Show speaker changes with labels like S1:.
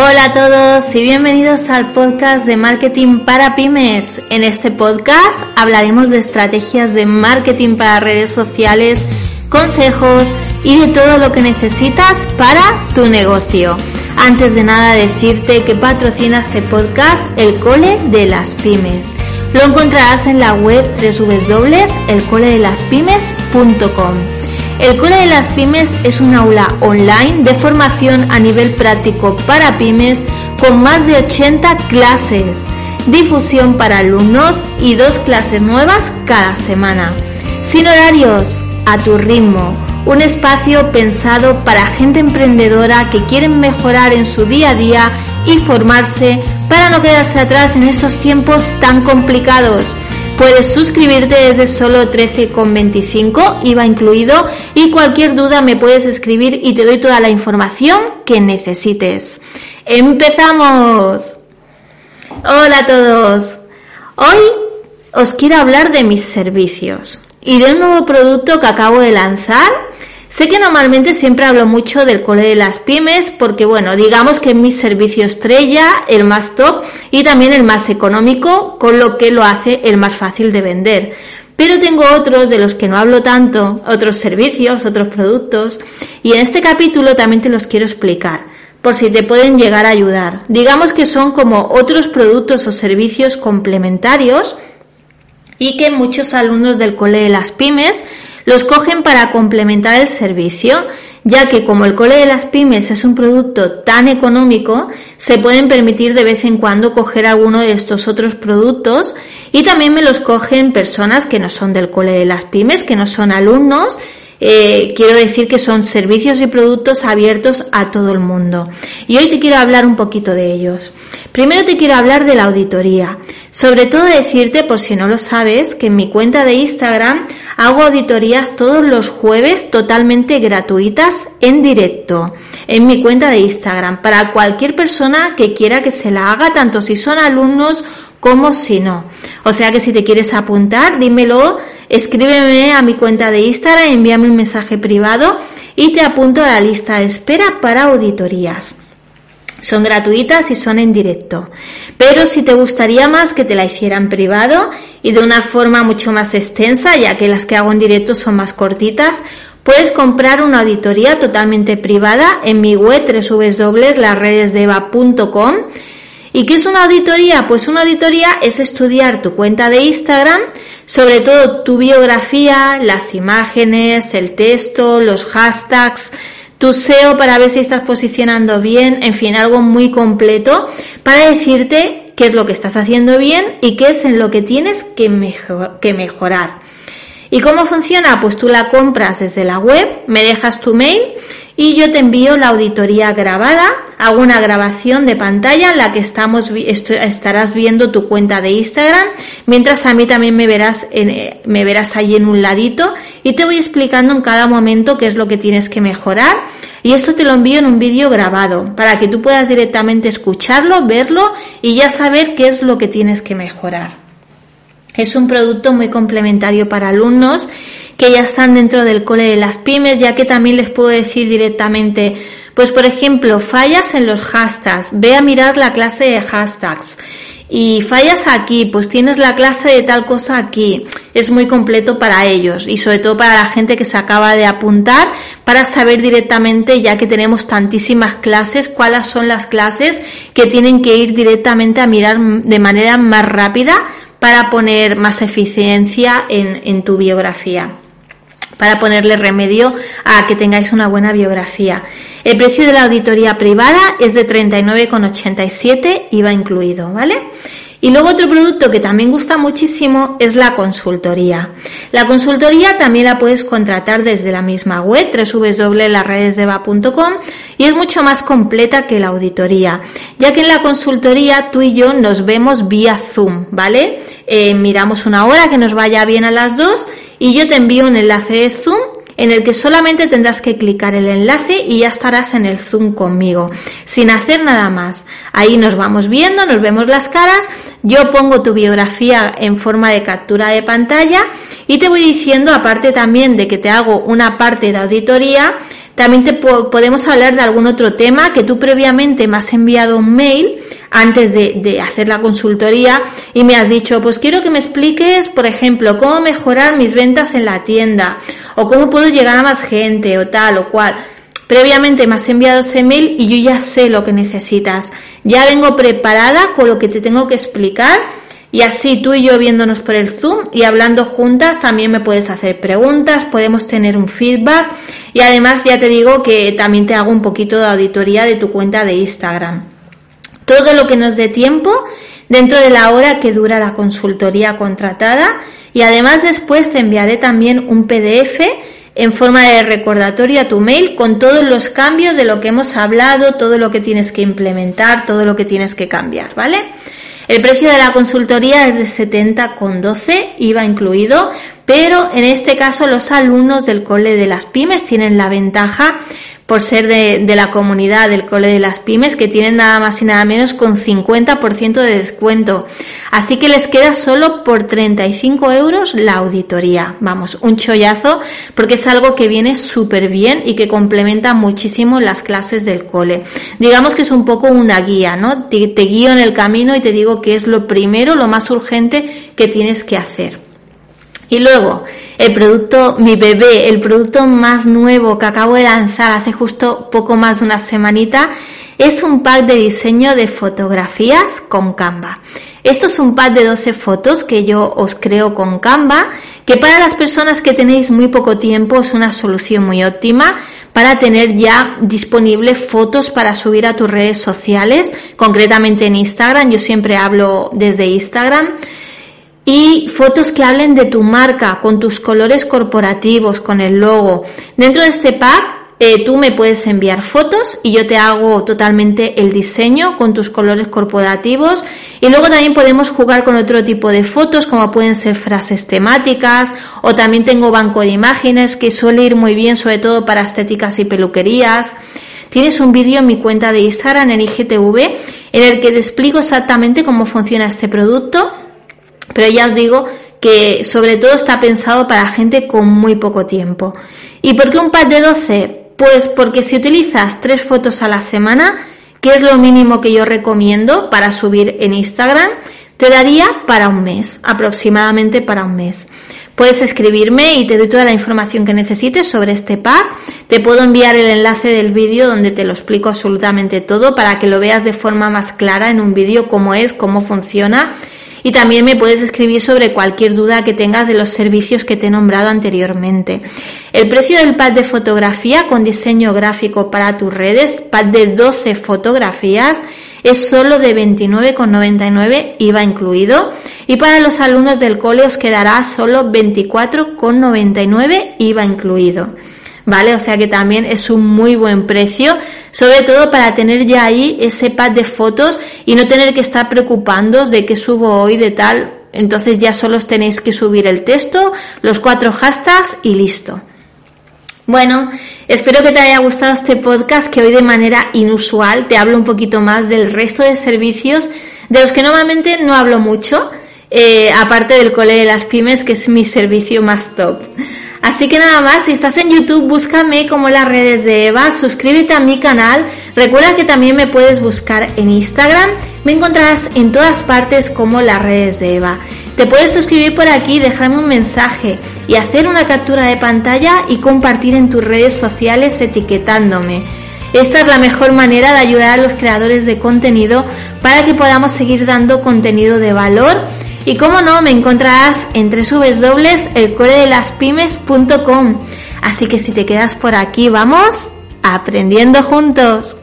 S1: Hola a todos y bienvenidos al podcast de marketing para pymes. En este podcast hablaremos de estrategias de marketing para redes sociales, consejos y de todo lo que necesitas para tu negocio. Antes de nada decirte que patrocina este podcast el Cole de las Pymes. Lo encontrarás en la web www.elcoledelaspymes.com. El Cole de las Pymes es un aula online de formación a nivel práctico para pymes con más de 80 clases, difusión para alumnos y dos clases nuevas cada semana. Sin horarios, a tu ritmo, un espacio pensado para gente emprendedora que quieren mejorar en su día a día y formarse para no quedarse atrás en estos tiempos tan complicados. Puedes suscribirte desde solo 13,25 IVA incluido y cualquier duda me puedes escribir y te doy toda la información que necesites. ¡Empezamos! Hola a todos. Hoy os quiero hablar de mis servicios y de un nuevo producto que acabo de lanzar Sé que normalmente siempre hablo mucho del cole de las pymes porque, bueno, digamos que es mi servicio estrella, el más top y también el más económico, con lo que lo hace el más fácil de vender. Pero tengo otros de los que no hablo tanto, otros servicios, otros productos, y en este capítulo también te los quiero explicar, por si te pueden llegar a ayudar. Digamos que son como otros productos o servicios complementarios y que muchos alumnos del cole de las pymes los cogen para complementar el servicio, ya que como el cole de las pymes es un producto tan económico, se pueden permitir de vez en cuando coger alguno de estos otros productos y también me los cogen personas que no son del cole de las pymes, que no son alumnos eh, quiero decir que son servicios y productos abiertos a todo el mundo. Y hoy te quiero hablar un poquito de ellos. Primero te quiero hablar de la auditoría. Sobre todo decirte, por si no lo sabes, que en mi cuenta de Instagram hago auditorías todos los jueves totalmente gratuitas en directo. En mi cuenta de Instagram. Para cualquier persona que quiera que se la haga, tanto si son alumnos como si no. O sea que si te quieres apuntar, dímelo, escríbeme a mi cuenta de Instagram, envíame un mensaje privado y te apunto a la lista de espera para auditorías. Son gratuitas y son en directo. Pero si te gustaría más que te la hicieran privado y de una forma mucho más extensa, ya que las que hago en directo son más cortitas, puedes comprar una auditoría totalmente privada en mi web www.lasredesdeva.com ¿Y qué es una auditoría? Pues una auditoría es estudiar tu cuenta de Instagram, sobre todo tu biografía, las imágenes, el texto, los hashtags, tu SEO para ver si estás posicionando bien, en fin, algo muy completo para decirte qué es lo que estás haciendo bien y qué es en lo que tienes que, que mejorar. ¿Y cómo funciona? Pues tú la compras desde la web, me dejas tu mail y yo te envío la auditoría grabada, hago una grabación de pantalla en la que estarás viendo tu cuenta de Instagram, mientras a mí también me verás, en, me verás ahí en un ladito. Y te voy explicando en cada momento qué es lo que tienes que mejorar. Y esto te lo envío en un vídeo grabado para que tú puedas directamente escucharlo, verlo y ya saber qué es lo que tienes que mejorar. Es un producto muy complementario para alumnos que ya están dentro del cole de las pymes, ya que también les puedo decir directamente, pues por ejemplo, fallas en los hashtags, ve a mirar la clase de hashtags. Y fallas aquí, pues tienes la clase de tal cosa aquí. Es muy completo para ellos y sobre todo para la gente que se acaba de apuntar para saber directamente, ya que tenemos tantísimas clases, cuáles son las clases que tienen que ir directamente a mirar de manera más rápida para poner más eficiencia en, tu biografía para ponerle remedio a que tengáis una buena biografía. El precio de la auditoría privada es de 39,87 IVA incluido, ¿vale? Y luego otro producto que también gusta muchísimo es la consultoría. La consultoría también la puedes contratar desde la misma web, www.larredesdeva.com y es mucho más completa que la auditoría, ya que en la consultoría tú y yo nos vemos vía Zoom, ¿vale? Eh, miramos una hora que nos vaya bien a las dos y yo te envío un enlace de Zoom en el que solamente tendrás que clicar el enlace y ya estarás en el Zoom conmigo, sin hacer nada más. Ahí nos vamos viendo, nos vemos las caras, yo pongo tu biografía en forma de captura de pantalla y te voy diciendo, aparte también de que te hago una parte de auditoría, también te podemos hablar de algún otro tema que tú previamente me has enviado un mail antes de, de, hacer la consultoría y me has dicho, pues quiero que me expliques, por ejemplo, cómo mejorar mis ventas en la tienda o cómo puedo llegar a más gente o tal o cual. Previamente me has enviado ese mail y yo ya sé lo que necesitas. Ya vengo preparada con lo que te tengo que explicar y así tú y yo viéndonos por el Zoom y hablando juntas también me puedes hacer preguntas, podemos tener un feedback y además ya te digo que también te hago un poquito de auditoría de tu cuenta de Instagram. Todo lo que nos dé tiempo dentro de la hora que dura la consultoría contratada y además después te enviaré también un PDF en forma de recordatorio a tu mail con todos los cambios de lo que hemos hablado, todo lo que tienes que implementar, todo lo que tienes que cambiar, ¿vale? El precio de la consultoría es de 70,12, IVA incluido, pero en este caso los alumnos del cole de las pymes tienen la ventaja por ser de, la comunidad del Cole de las Pymes, que tienen nada más y nada menos con 50% de descuento. Así que les queda solo por 35 euros la auditoría. Vamos, un chollazo, porque es algo que viene súper bien y que complementa muchísimo las clases del cole. Digamos que es un poco una guía, ¿no? te guío en el camino y te digo que es lo primero, lo más urgente que tienes que hacer. Y luego, el producto, mi bebé, el producto más nuevo que acabo de lanzar hace justo poco más de una semanita, es un pack de diseño de fotografías con Canva. Esto es un pack de 12 fotos que yo os creo con Canva, que para las personas que tenéis muy poco tiempo es una solución muy óptima para tener ya disponible fotos para subir a tus redes sociales, concretamente en Instagram. Yo siempre hablo desde Instagram y fotos que hablen de tu marca, con tus colores corporativos, con el logo. Dentro de este pack eh, tú me puedes enviar fotos y yo te hago totalmente el diseño con tus colores corporativos y luego también podemos jugar con otro tipo de fotos como pueden ser frases temáticas o también tengo banco de imágenes que suele ir muy bien sobre todo para estéticas y peluquerías. Tienes un vídeo en mi cuenta de Instagram en IGTV en el que te explico exactamente cómo funciona este producto pero ya os digo que sobre todo está pensado para gente con muy poco tiempo. ¿Y por qué un pack de 12? Pues porque si utilizas tres fotos a la semana, que es lo mínimo que yo recomiendo para subir en Instagram, te daría para un mes, aproximadamente para un mes. Puedes escribirme y te doy toda la información que necesites sobre este pack. Te puedo enviar el enlace del vídeo donde te lo explico absolutamente todo para que lo veas de forma más clara en un vídeo cómo es, cómo funciona y también me puedes escribir sobre cualquier duda que tengas de los servicios que te he nombrado anteriormente. El precio del pad de fotografía con diseño gráfico para tus redes, pad de 12 fotografías, es solo de 29,99 IVA incluido y para los alumnos del cole os quedará solo 24,99 IVA incluido. ¿Vale? O sea que también es un muy buen precio, sobre todo para tener ya ahí ese pad de fotos y no tener que estar preocupándoos de qué subo hoy, de tal. Entonces ya solo os tenéis que subir el texto, los cuatro hashtags y listo. Bueno, espero que te haya gustado este podcast que hoy de manera inusual te hablo un poquito más del resto de servicios de los que normalmente no hablo mucho, eh, aparte del cole de las pymes que es mi servicio más top. Así que nada más, si estás en YouTube, búscame como las redes de Eva, suscríbete a mi canal, recuerda que también me puedes buscar en Instagram, me encontrarás en todas partes como las redes de Eva. Te puedes suscribir por aquí, dejarme un mensaje y hacer una captura de pantalla y compartir en tus redes sociales etiquetándome. Esta es la mejor manera de ayudar a los creadores de contenido para que podamos seguir dando contenido de valor y como no, me encontrarás en www.elcoledelaspymes.com. Así que si te quedas por aquí, vamos aprendiendo juntos.